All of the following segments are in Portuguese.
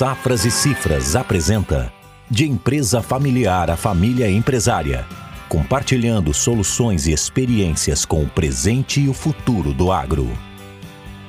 Safras e Cifras apresenta De empresa familiar a família empresária, compartilhando soluções e experiências com o presente e o futuro do agro.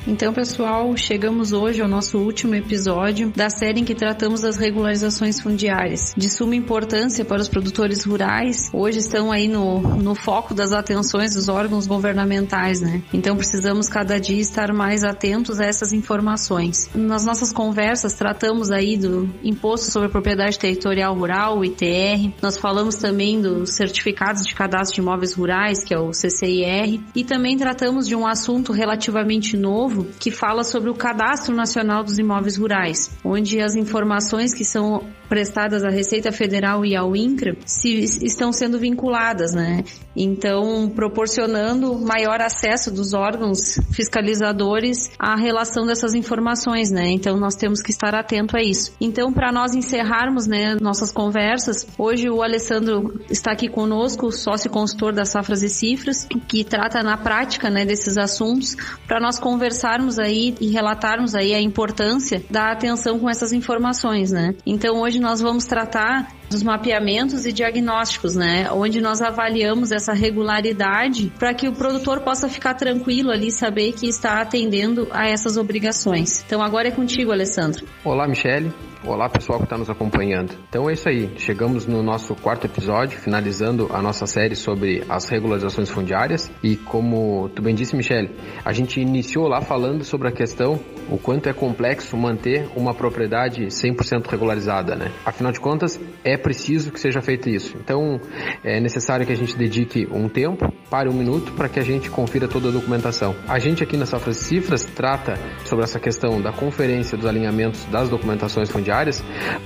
Então, pessoal, chegamos hoje ao nosso último episódio da série em que tratamos das regularizações fundiárias. De suma importância para os produtores rurais, hoje estão aí no, no foco das atenções dos órgãos governamentais, né? Então, precisamos cada dia estar mais atentos a essas informações. Nas nossas conversas, tratamos aí do Imposto sobre Propriedade Territorial Rural, o ITR. Nós falamos também dos certificados de cadastro de imóveis rurais, que é o CCIR, e também tratamos de um assunto relativamente novo novo que fala sobre o Cadastro Nacional dos Imóveis Rurais, onde as informações que são prestadas à Receita Federal e ao INCRA se, estão sendo vinculadas, né? Então, proporcionando maior acesso dos órgãos fiscalizadores à relação dessas informações, né? Então, nós temos que estar atento a isso. Então, para nós encerrarmos, né, nossas conversas, hoje o Alessandro está aqui conosco, sócio consultor das Safras e Cifras, que trata na prática, né, desses assuntos, para nós conversarmos aí e relatarmos aí a importância da atenção com essas informações, né? Então, hoje nós vamos tratar dos mapeamentos e diagnósticos, né? Onde nós avaliamos essa regularidade para que o produtor possa ficar tranquilo ali, saber que está atendendo a essas obrigações. Então agora é contigo, Alessandro. Olá, Michele. Olá pessoal que está nos acompanhando. Então é isso aí, chegamos no nosso quarto episódio, finalizando a nossa série sobre as regularizações fundiárias e como tu bem disse, Michele, a gente iniciou lá falando sobre a questão o quanto é complexo manter uma propriedade 100% regularizada, né? Afinal de contas, é preciso que seja feito isso. Então é necessário que a gente dedique um tempo, pare um minuto para que a gente confira toda a documentação. A gente aqui na Safras Cifras trata sobre essa questão da conferência dos alinhamentos das documentações fundiárias diárias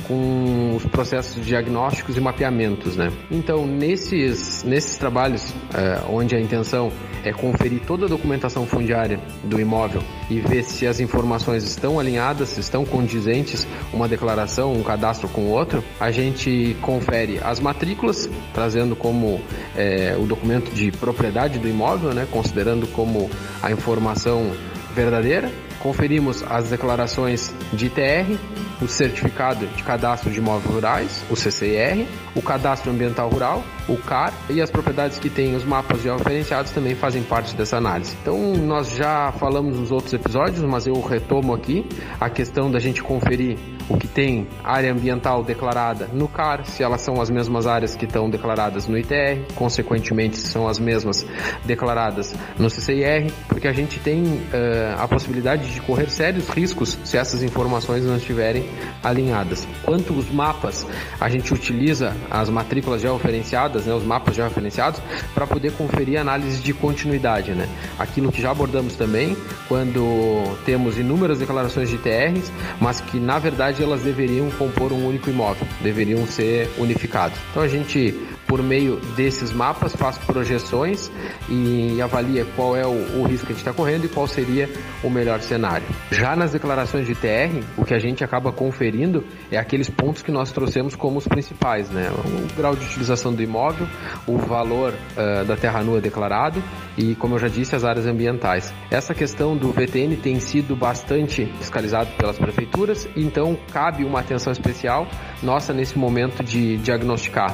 com os processos diagnósticos e mapeamentos, né? Então, nesses, nesses trabalhos é, onde a intenção é conferir toda a documentação fundiária do imóvel e ver se as informações estão alinhadas, se estão condizentes uma declaração, um cadastro com o outro, a gente confere as matrículas, trazendo como é, o documento de propriedade do imóvel, né? Considerando como a informação verdadeira Conferimos as declarações de ITR, o Certificado de Cadastro de Imóveis Rurais, o CCIR, o Cadastro Ambiental Rural, o CAR e as propriedades que têm os mapas georreferenciados também fazem parte dessa análise. Então, nós já falamos nos outros episódios, mas eu retomo aqui a questão da gente conferir o que tem área ambiental declarada no CAR, se elas são as mesmas áreas que estão declaradas no ITR, consequentemente se são as mesmas declaradas no CCIR, porque a gente tem uh, a possibilidade de correr sérios riscos se essas informações não estiverem alinhadas. Quanto os mapas, a gente utiliza as matrículas georreferenciadas, né, os mapas georreferenciados, para poder conferir análise de continuidade. Né? Aquilo que já abordamos também, quando temos inúmeras declarações de ITRs, mas que na verdade elas deveriam compor um único imóvel, deveriam ser unificados. Então a gente por meio desses mapas, faz projeções e avalia qual é o, o risco que a gente está correndo e qual seria o melhor cenário. Já nas declarações de TR, o que a gente acaba conferindo é aqueles pontos que nós trouxemos como os principais, né? O grau de utilização do imóvel, o valor uh, da terra nua declarado e, como eu já disse, as áreas ambientais. Essa questão do VTN tem sido bastante fiscalizado pelas prefeituras, então cabe uma atenção especial nossa nesse momento de diagnosticar,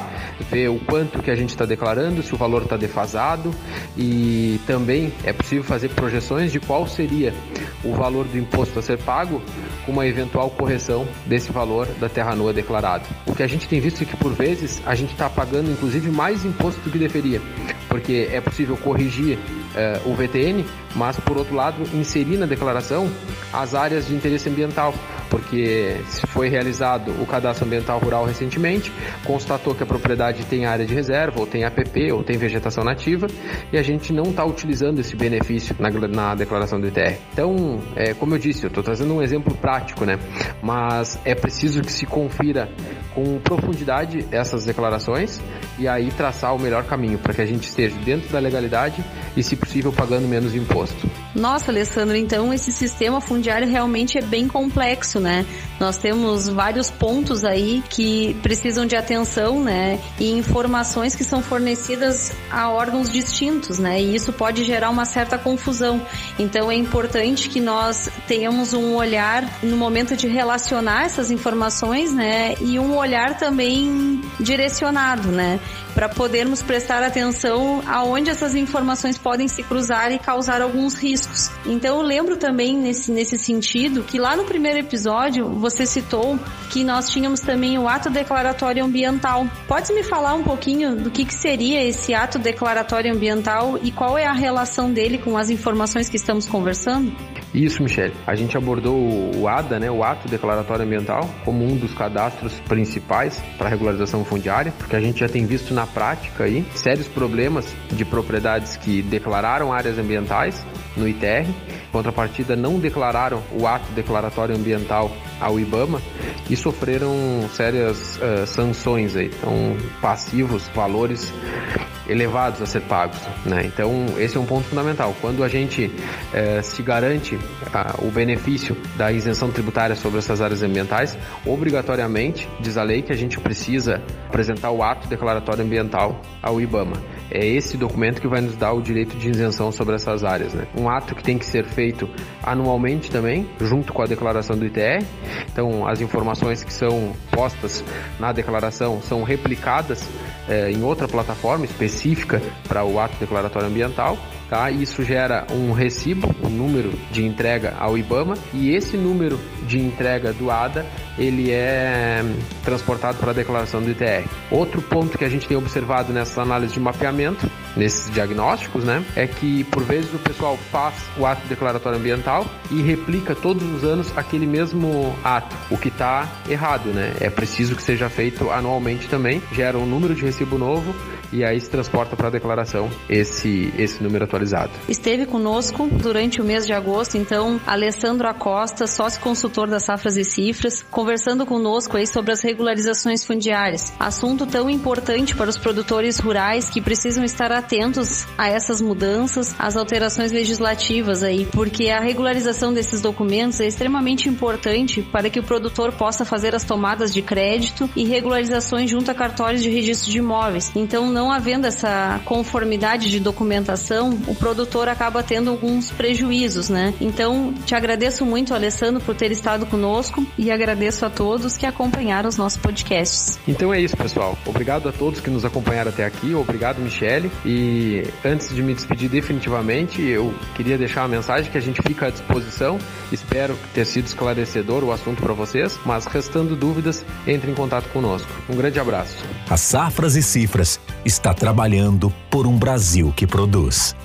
ver o quanto que a gente está declarando, se o valor está defasado e também é possível fazer projeções de qual seria o valor do imposto a ser pago com uma eventual correção desse valor da terra nua declarado. O que a gente tem visto é que por vezes a gente está pagando inclusive mais imposto do que deveria, porque é possível corrigir uh, o VTN, mas por outro lado inserir na declaração as áreas de interesse ambiental, porque se foi realizado o cadastro ambiental rural recentemente, constatou que a propriedade tem área de reserva, ou tem APP, ou tem vegetação nativa, e a gente não está utilizando esse benefício na, na, declaração do ITR. Então, é, como eu disse, eu estou trazendo um exemplo prático, né? Mas é preciso que se confira com profundidade essas declarações e aí traçar o melhor caminho para que a gente esteja dentro da legalidade e, se possível, pagando menos imposto. Nossa, Alessandro, então esse sistema fundiário realmente é bem complexo, né? Nós temos vários pontos aí que precisam de atenção, né? E informações que são fornecidas a órgãos distintos, né? E isso pode gerar uma certa confusão. Então é importante que nós tenhamos um olhar no momento de relacionar essas informações, né? E um olhar também direcionado, né? Para podermos prestar atenção aonde essas informações podem se cruzar e causar alguns riscos. Então eu lembro também nesse, nesse sentido que lá no primeiro episódio você citou que nós tínhamos também o ato declaratório ambiental. Pode me falar um pouquinho do que, que seria esse ato declaratório ambiental e qual é a relação dele com as informações que estamos conversando? Isso, Michele. A gente abordou o ADA, né, o Ato Declaratório Ambiental, como um dos cadastros principais para regularização fundiária, porque a gente já tem visto na prática aí sérios problemas de propriedades que declararam áreas ambientais no ITR, contrapartida não declararam o ato declaratório ambiental ao IBAMA e sofreram sérias uh, sanções aí, então passivos, valores elevados a ser pagos. Né? Então, esse é um ponto fundamental. Quando a gente eh, se garante ah, o benefício da isenção tributária sobre essas áreas ambientais, obrigatoriamente, diz a lei que a gente precisa apresentar o ato declaratório ambiental ao IBAMA. É esse documento que vai nos dar o direito de isenção sobre essas áreas. Né? Um ato que tem que ser feito anualmente também, junto com a declaração do ITR. Então, as informações que são postas na declaração são replicadas eh, em outra plataforma específica para o ato declaratório ambiental tá? Isso gera um recibo, um número de entrega ao IBAMA e esse número de entrega do ADA ele é transportado para a declaração do ITR. Outro ponto que a gente tem observado nessa análise de mapeamento, nesses diagnósticos, né, é que por vezes o pessoal faz o ato declaratório ambiental e replica todos os anos aquele mesmo ato, o que está errado, né? É preciso que seja feito anualmente também, gera um número de recibo novo e aí se transporta para a declaração esse, esse número atualizado. Esteve conosco durante o mês de agosto, então, Alessandro Acosta, sócio consultor das Safras e Cifras, conversando conosco aí sobre as regularizações fundiárias. Assunto tão importante para os produtores rurais que precisam estar atentos a essas mudanças, às alterações legislativas aí, porque a regularização desses documentos é extremamente importante para que o produtor possa fazer as tomadas de crédito e regularizações junto a cartórios de registro de imóveis. Então, não não havendo essa conformidade de documentação, o produtor acaba tendo alguns prejuízos, né? Então, te agradeço muito, Alessandro, por ter estado conosco e agradeço a todos que acompanharam os nossos podcasts. Então é isso, pessoal. Obrigado a todos que nos acompanharam até aqui. Obrigado, Michele. E antes de me despedir definitivamente, eu queria deixar uma mensagem que a gente fica à disposição. Espero ter sido esclarecedor o assunto para vocês, mas restando dúvidas, entre em contato conosco. Um grande abraço. As safras e cifras está trabalhando por um Brasil que produz.